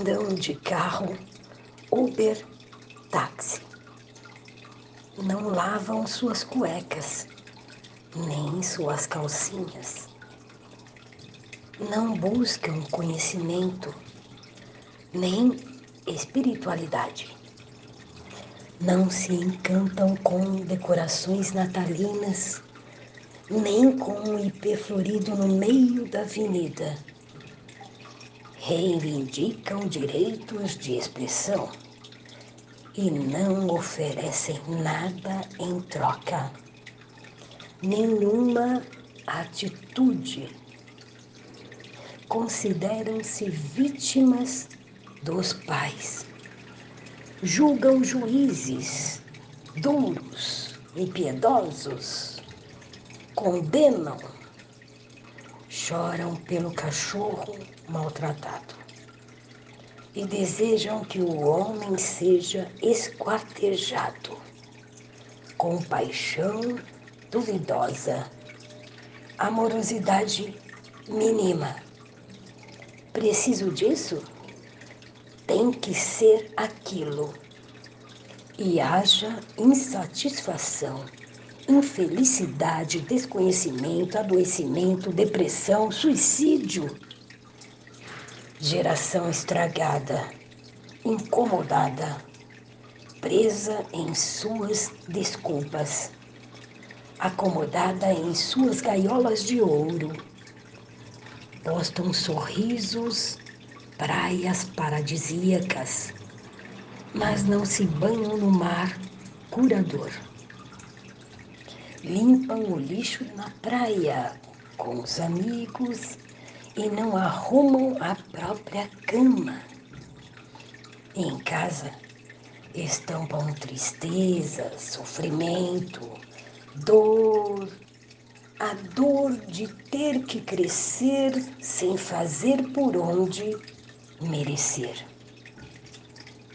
andam de carro, Uber, táxi. Não lavam suas cuecas, nem suas calcinhas. Não buscam conhecimento, nem espiritualidade. Não se encantam com decorações natalinas, nem com um ipê florido no meio da avenida. Reivindicam direitos de expressão e não oferecem nada em troca, nenhuma atitude. Consideram-se vítimas dos pais. Julgam juízes duros, impiedosos, condenam, choram pelo cachorro maltratado e desejam que o homem seja esquartejado. Compaixão duvidosa, amorosidade mínima. Preciso disso? tem que ser aquilo. E haja insatisfação, infelicidade, desconhecimento, adoecimento, depressão, suicídio. Geração estragada, incomodada, presa em suas desculpas, acomodada em suas gaiolas de ouro. Postam sorrisos praias paradisíacas, mas não se banham no mar curador. Limpam o lixo na praia com os amigos e não arrumam a própria cama. Em casa estampam tristeza, sofrimento, dor, a dor de ter que crescer sem fazer por onde merecer.